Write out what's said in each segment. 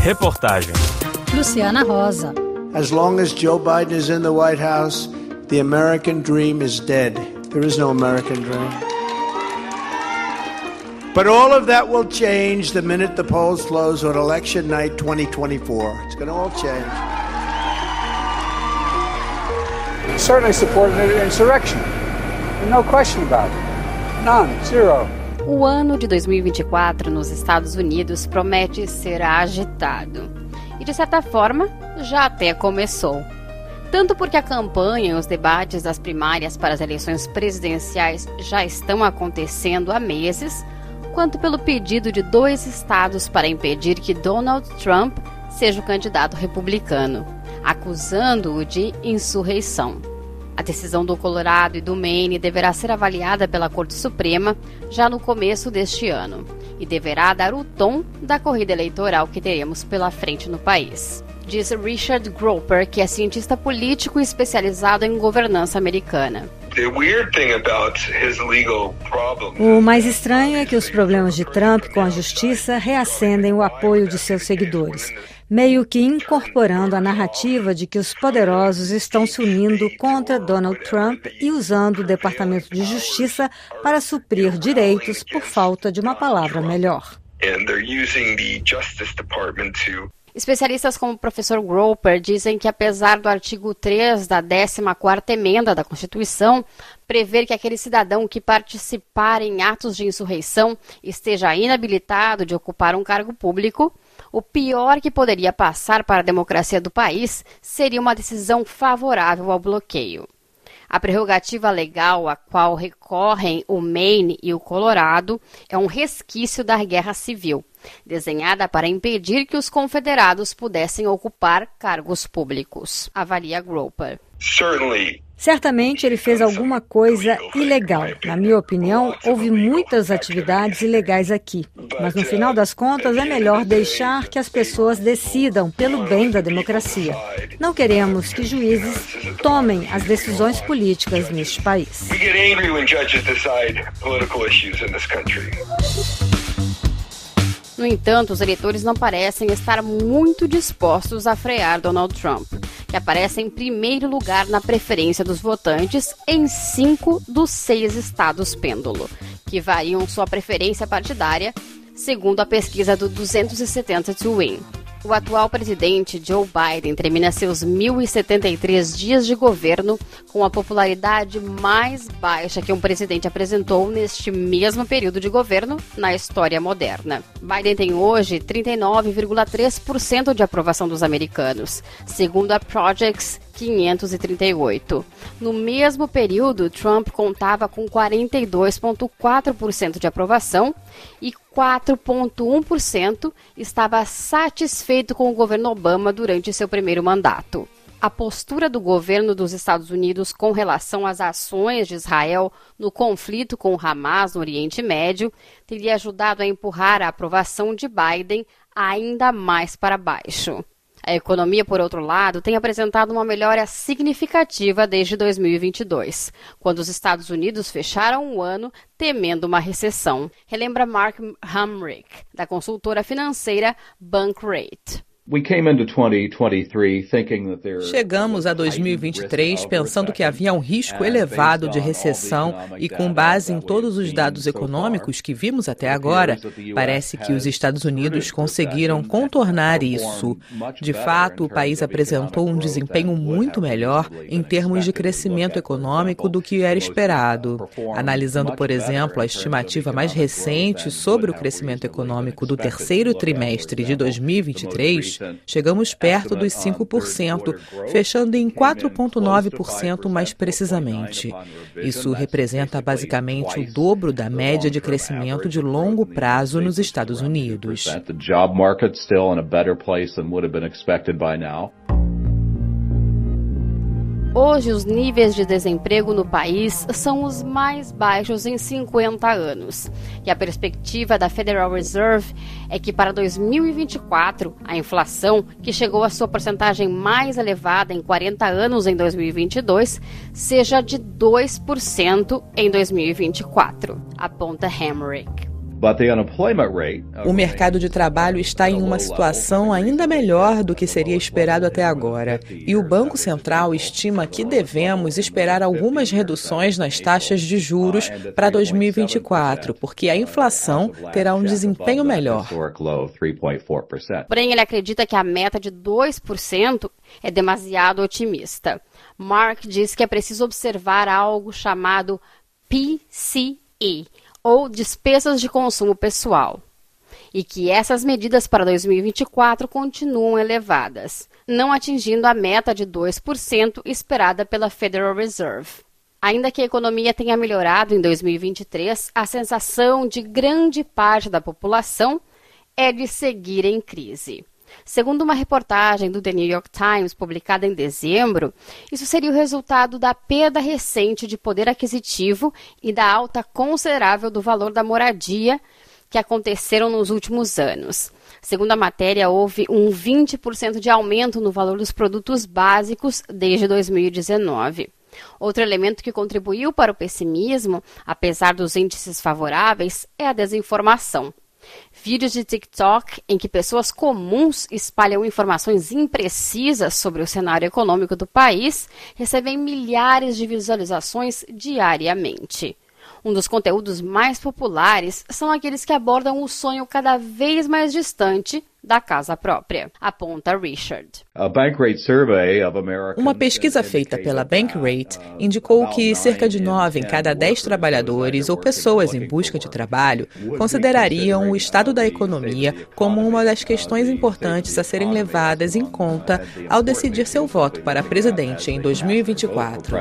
Reportagem Luciana Rosa. As long as Joe Biden is in the White House, the American dream is dead. There is no American dream. But all of that will change the minute the polls close on election night 2024. It's going to all change. Certainly support an insurrection. No question about it. None. Zero. O ano de 2024 nos Estados Unidos promete ser agitado. E de certa forma, já até começou. Tanto porque a campanha e os debates das primárias para as eleições presidenciais já estão acontecendo há meses, quanto pelo pedido de dois estados para impedir que Donald Trump seja o candidato republicano, acusando-o de insurreição. A decisão do Colorado e do Maine deverá ser avaliada pela Corte Suprema já no começo deste ano e deverá dar o tom da corrida eleitoral que teremos pela frente no país. Diz Richard Groper, que é cientista político especializado em governança americana. O mais estranho é que os problemas de Trump com a justiça reacendem o apoio de seus seguidores meio que incorporando a narrativa de que os poderosos estão se unindo contra Donald Trump e usando o Departamento de Justiça para suprir direitos por falta de uma palavra melhor. Especialistas como o professor Groper dizem que, apesar do artigo 3 da 14ª emenda da Constituição prever que aquele cidadão que participar em atos de insurreição esteja inabilitado de ocupar um cargo público, o pior que poderia passar para a democracia do país seria uma decisão favorável ao bloqueio. A prerrogativa legal a qual recorrem o Maine e o Colorado é um resquício da Guerra Civil, desenhada para impedir que os confederados pudessem ocupar cargos públicos, avalia Groper. Certamente ele fez alguma coisa ilegal. Na minha opinião, houve muitas atividades ilegais aqui. Mas no final das contas, é melhor deixar que as pessoas decidam pelo bem da democracia. Não queremos que juízes tomem as decisões políticas neste país. No entanto, os eleitores não parecem estar muito dispostos a frear Donald Trump que aparece em primeiro lugar na preferência dos votantes em cinco dos seis estados pêndulo, que variam sua preferência partidária, segundo a pesquisa do 270 to Win. O atual presidente Joe Biden termina seus 1.073 dias de governo com a popularidade mais baixa que um presidente apresentou neste mesmo período de governo na história moderna. Biden tem hoje 39,3% de aprovação dos americanos, segundo a Projects 538. No mesmo período, Trump contava com 42,4% de aprovação e 4,1% estava satisfeito com o governo Obama durante seu primeiro mandato. A postura do governo dos Estados Unidos com relação às ações de Israel no conflito com o Hamas no Oriente Médio teria ajudado a empurrar a aprovação de Biden ainda mais para baixo. A economia, por outro lado, tem apresentado uma melhora significativa desde 2022, quando os Estados Unidos fecharam o ano temendo uma recessão. Relembra Mark Hamrick, da consultora financeira Bankrate. Chegamos a 2023 pensando que havia um risco elevado de recessão e, com base em todos os dados econômicos que vimos até agora, parece que os Estados Unidos conseguiram contornar isso. De fato, o país apresentou um desempenho muito melhor em termos de crescimento econômico do que era esperado. Analisando, por exemplo, a estimativa mais recente sobre o crescimento econômico do terceiro trimestre de 2023, chegamos perto dos 5%, fechando em 4,9% mais precisamente. Isso representa basicamente o dobro da média de crescimento de longo prazo nos Estados Unidos. Hoje, os níveis de desemprego no país são os mais baixos em 50 anos. E a perspectiva da Federal Reserve é que para 2024, a inflação, que chegou à sua porcentagem mais elevada em 40 anos em 2022, seja de 2% em 2024, aponta Hamrick. O mercado de trabalho está em uma situação ainda melhor do que seria esperado até agora, e o Banco Central estima que devemos esperar algumas reduções nas taxas de juros para 2024, porque a inflação terá um desempenho melhor. Porém, ele acredita que a meta de 2% é demasiado otimista. Mark diz que é preciso observar algo chamado PCE, ou despesas de consumo pessoal, e que essas medidas para 2024 continuam elevadas, não atingindo a meta de 2% esperada pela Federal Reserve. Ainda que a economia tenha melhorado em 2023, a sensação de grande parte da população é de seguir em crise. Segundo uma reportagem do The New York Times publicada em dezembro, isso seria o resultado da perda recente de poder aquisitivo e da alta considerável do valor da moradia que aconteceram nos últimos anos. Segundo a matéria, houve um 20% de aumento no valor dos produtos básicos desde 2019. Outro elemento que contribuiu para o pessimismo, apesar dos índices favoráveis, é a desinformação. Vídeos de TikTok em que pessoas comuns espalham informações imprecisas sobre o cenário econômico do país recebem milhares de visualizações diariamente. Um dos conteúdos mais populares são aqueles que abordam o sonho cada vez mais distante da casa própria, aponta Richard. Uma pesquisa feita pela Bankrate indicou que cerca de 9 em cada 10 trabalhadores ou pessoas em busca de trabalho considerariam o estado da economia como uma das questões importantes a serem levadas em conta ao decidir seu voto para presidente em 2024.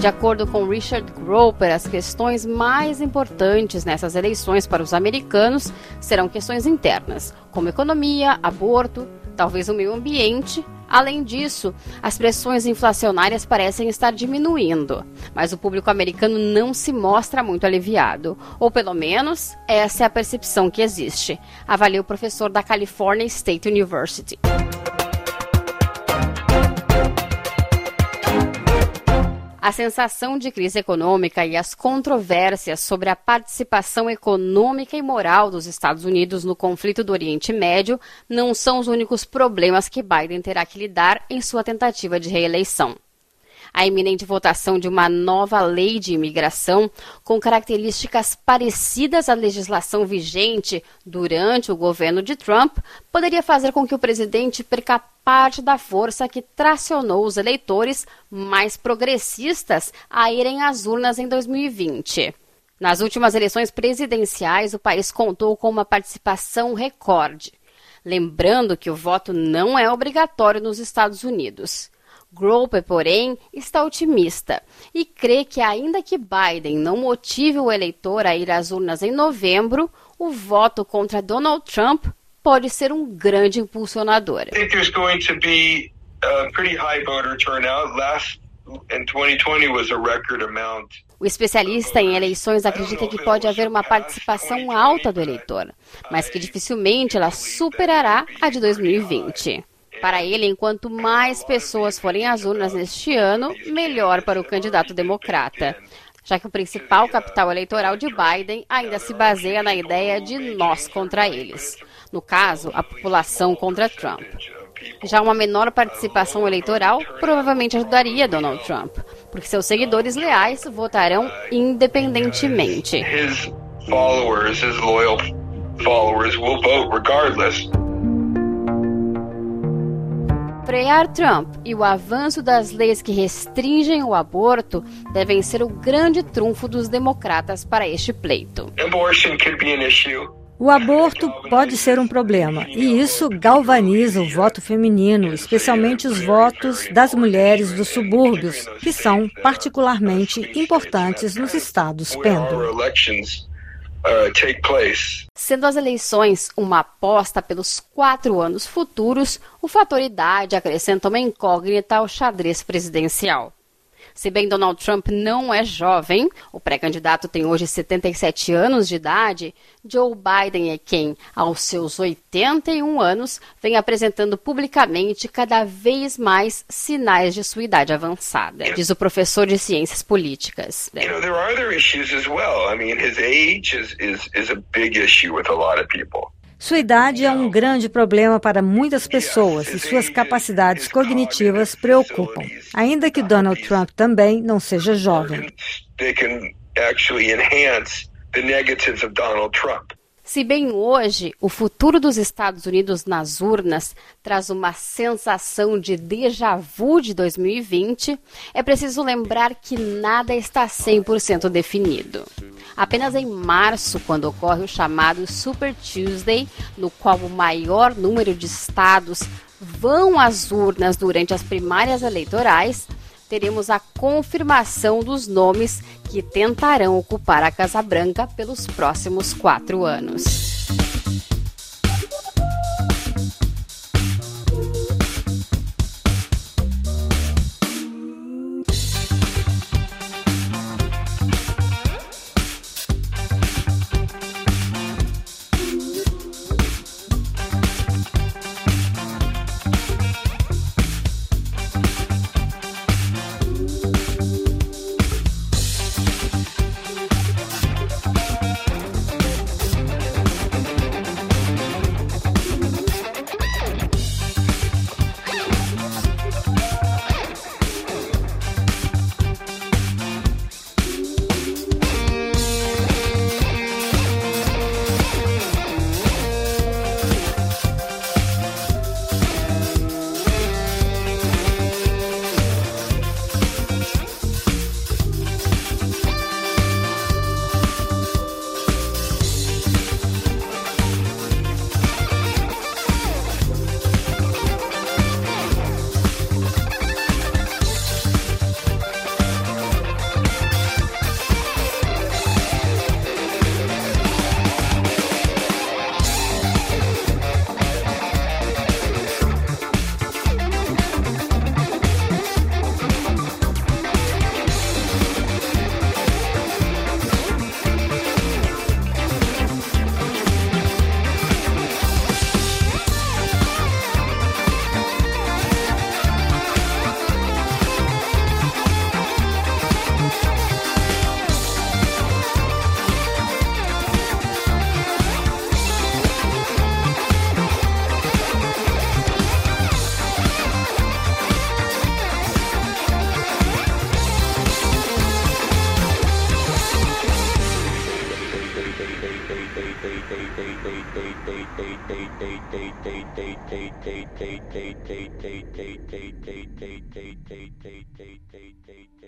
De acordo com Richard Groper, as questões mais importantes nessas eleições para os americanos serão questões internas, como economia, aborto, talvez o meio ambiente. Além disso, as pressões inflacionárias parecem estar diminuindo, mas o público americano não se mostra muito aliviado, ou pelo menos essa é a percepção que existe, avalia o professor da California State University. A sensação de crise econômica e as controvérsias sobre a participação econômica e moral dos Estados Unidos no conflito do Oriente Médio não são os únicos problemas que Biden terá que lidar em sua tentativa de reeleição a iminente votação de uma nova lei de imigração com características parecidas à legislação vigente durante o governo de Trump poderia fazer com que o presidente perca parte da força que tracionou os eleitores mais progressistas a irem às urnas em 2020. Nas últimas eleições presidenciais, o país contou com uma participação recorde. Lembrando que o voto não é obrigatório nos Estados Unidos. Groper, porém, está otimista e crê que, ainda que Biden não motive o eleitor a ir às urnas em novembro, o voto contra Donald Trump pode ser um grande impulsionador. O especialista em eleições acredita que pode haver uma participação alta do eleitor, mas que dificilmente ela superará a de 2020. Para ele, enquanto mais pessoas forem às urnas neste ano, melhor para o candidato democrata, já que o principal capital eleitoral de Biden ainda se baseia na ideia de nós contra eles. No caso, a população contra Trump. Já uma menor participação eleitoral provavelmente ajudaria Donald Trump, porque seus seguidores leais votarão independentemente. His followers, his loyal followers will vote regardless frear Trump e o avanço das leis que restringem o aborto devem ser o grande trunfo dos democratas para este pleito. O aborto pode ser um problema, e isso galvaniza o voto feminino, especialmente os votos das mulheres dos subúrbios, que são particularmente importantes nos estados pêndulo. Uh, Sendo as eleições uma aposta pelos quatro anos futuros, o fator idade acrescenta uma incógnita ao xadrez presidencial. Se bem Donald Trump não é jovem, o pré-candidato tem hoje 77 anos de idade, Joe Biden é quem, aos seus 81 anos, vem apresentando publicamente cada vez mais sinais de sua idade avançada, diz o professor de ciências políticas. You know. Sua idade é um grande problema para muitas pessoas e suas capacidades cognitivas preocupam, ainda que Donald Trump também não seja jovem. Se bem hoje o futuro dos Estados Unidos nas urnas traz uma sensação de déjà vu de 2020, é preciso lembrar que nada está 100% definido. Apenas em março, quando ocorre o chamado Super Tuesday, no qual o maior número de estados vão às urnas durante as primárias eleitorais, teremos a confirmação dos nomes que tentarão ocupar a Casa Branca pelos próximos quatro anos. day day day day day day day day day day day day day day